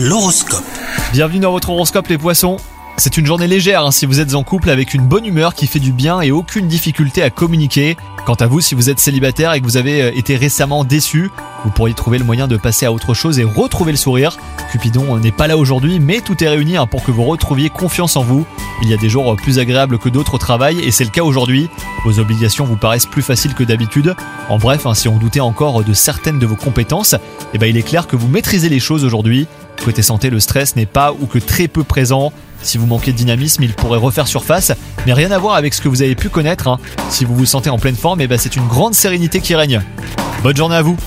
L'horoscope. Bienvenue dans votre horoscope les poissons. C'est une journée légère hein, si vous êtes en couple avec une bonne humeur qui fait du bien et aucune difficulté à communiquer. Quant à vous, si vous êtes célibataire et que vous avez euh, été récemment déçu, vous pourriez trouver le moyen de passer à autre chose et retrouver le sourire. Cupidon n'est pas là aujourd'hui, mais tout est réuni hein, pour que vous retrouviez confiance en vous. Il y a des jours euh, plus agréables que d'autres au travail et c'est le cas aujourd'hui. Vos obligations vous paraissent plus faciles que d'habitude. En bref, hein, si on doutait encore de certaines de vos compétences, eh ben, il est clair que vous maîtrisez les choses aujourd'hui. Côté santé, le stress n'est pas ou que très peu présent. Si vous manquez de dynamisme, il pourrait refaire surface, mais rien à voir avec ce que vous avez pu connaître. hein. Si vous vous sentez en pleine forme, eh ben c'est une grande sérénité qui règne. Bonne journée à vous